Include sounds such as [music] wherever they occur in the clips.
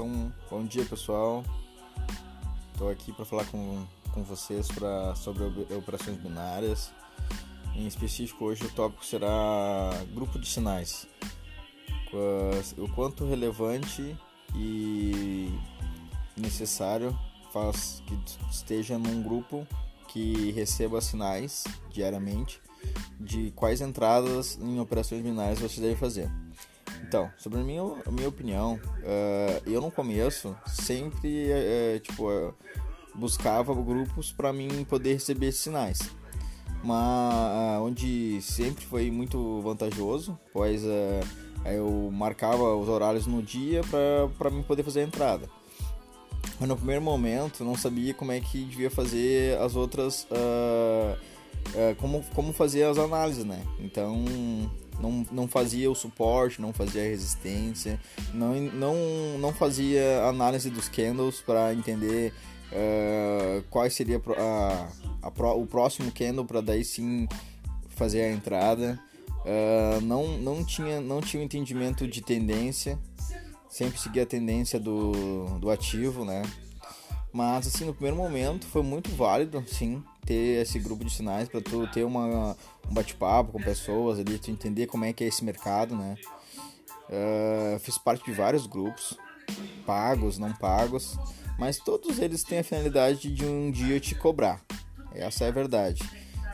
Então, bom dia pessoal. Estou aqui para falar com, com vocês pra, sobre operações binárias. Em específico, hoje o tópico será grupo de sinais. O quanto relevante e necessário faz que esteja num grupo que receba sinais diariamente de quais entradas em operações binárias você deve fazer. Então, sobre a minha, a minha opinião, uh, eu no começo sempre uh, tipo, uh, buscava grupos para mim poder receber sinais. Mas onde sempre foi muito vantajoso, pois eu marcava os horários no dia para mim poder fazer a entrada. Mas no primeiro momento não sabia como é que devia fazer as outras. como, como fazer as análises, né? Então não, não fazia o suporte, não fazia a resistência, não, não, não fazia análise dos candles para entender uh, qual seria a, a, o próximo candle para daí sim fazer a entrada. Uh, não, não, tinha, não tinha um entendimento de tendência, sempre seguia a tendência do, do ativo, né? Mas assim, no primeiro momento foi muito válido, sim, ter esse grupo de sinais para tu ter uma, um bate-papo com pessoas ali, tu entender como é que é esse mercado, né? Uh, fiz parte de vários grupos, pagos, não pagos, mas todos eles têm a finalidade de um dia te cobrar. Essa é a verdade.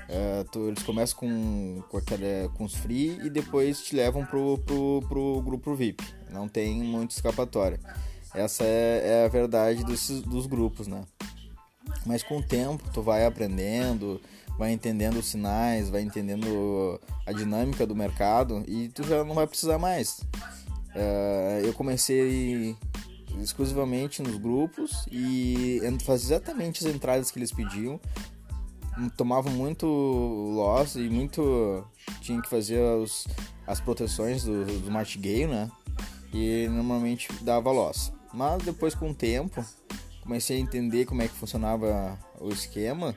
Uh, tu, eles começam com, com, aquela, com os free e depois te levam pro, pro, pro grupo VIP. Não tem muito escapatória. Essa é, é a verdade dos, dos grupos, né? Mas com o tempo tu vai aprendendo, vai entendendo os sinais, vai entendendo a dinâmica do mercado e tu já não vai precisar mais. Uh, eu comecei exclusivamente nos grupos e fazia exatamente as entradas que eles pediam. Tomava muito loss e muito. tinha que fazer os, as proteções do, do martingale, né? E normalmente dava loss. Mas depois com o tempo comecei a entender como é que funcionava o esquema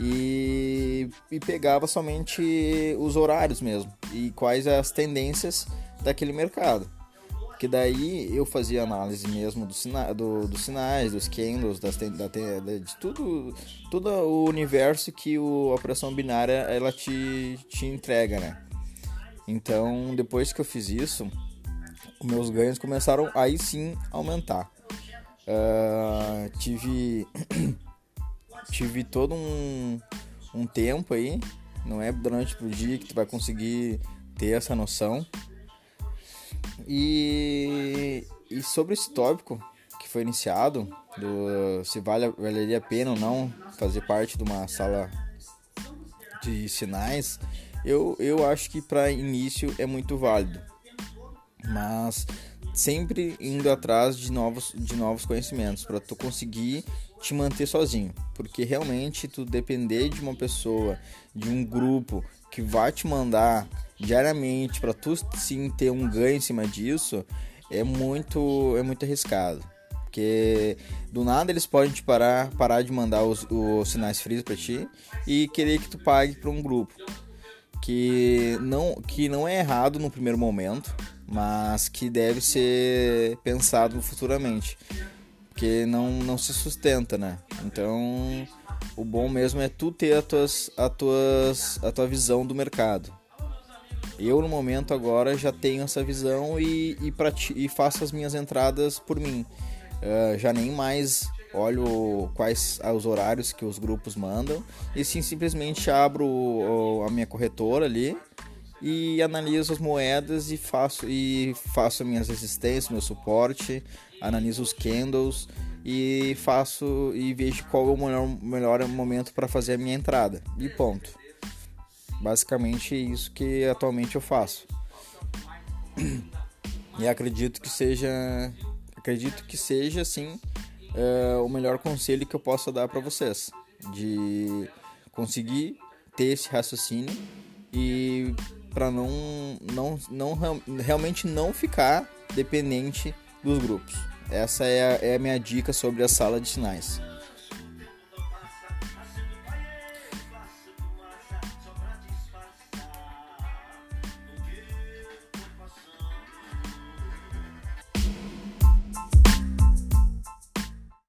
e, e pegava somente os horários mesmo e quais as tendências daquele mercado. Porque daí eu fazia análise mesmo do sina do, dos sinais, dos candles, das da, de tudo, todo o universo que o, a operação binária ela te, te entrega, né? Então, depois que eu fiz isso, meus ganhos começaram aí sim a aumentar. Uh, tive [clears throat] tive todo um, um tempo aí, não é durante o dia que tu vai conseguir ter essa noção. E, e sobre esse tópico que foi iniciado, do se vale, valeria a pena ou não fazer parte de uma sala de sinais, eu, eu acho que para início é muito válido mas sempre indo atrás de novos, de novos conhecimentos para tu conseguir te manter sozinho, porque realmente tu depender de uma pessoa, de um grupo que vai te mandar diariamente para tu sim ter um ganho em cima disso, é muito é muito arriscado. Porque do nada eles podem te parar, parar de mandar os, os sinais frios para ti e querer que tu pague para um grupo que não que não é errado no primeiro momento, mas que deve ser pensado futuramente, porque não, não se sustenta, né? Então, o bom mesmo é tu ter a, tuas, a, tuas, a tua visão do mercado. Eu, no momento, agora já tenho essa visão e, e, e faço as minhas entradas por mim. Uh, já nem mais olho quais os horários que os grupos mandam e sim simplesmente abro a minha corretora ali e analiso as moedas e faço e faço minhas resistências, meu suporte, analiso os candles e faço e vejo qual é o melhor, melhor momento para fazer a minha entrada. E ponto. Basicamente é isso que atualmente eu faço. E acredito que seja acredito que seja assim é, o melhor conselho que eu possa dar para vocês de conseguir ter esse raciocínio e para não, não, não realmente não ficar dependente dos grupos. Essa é a, é a minha dica sobre a sala de sinais.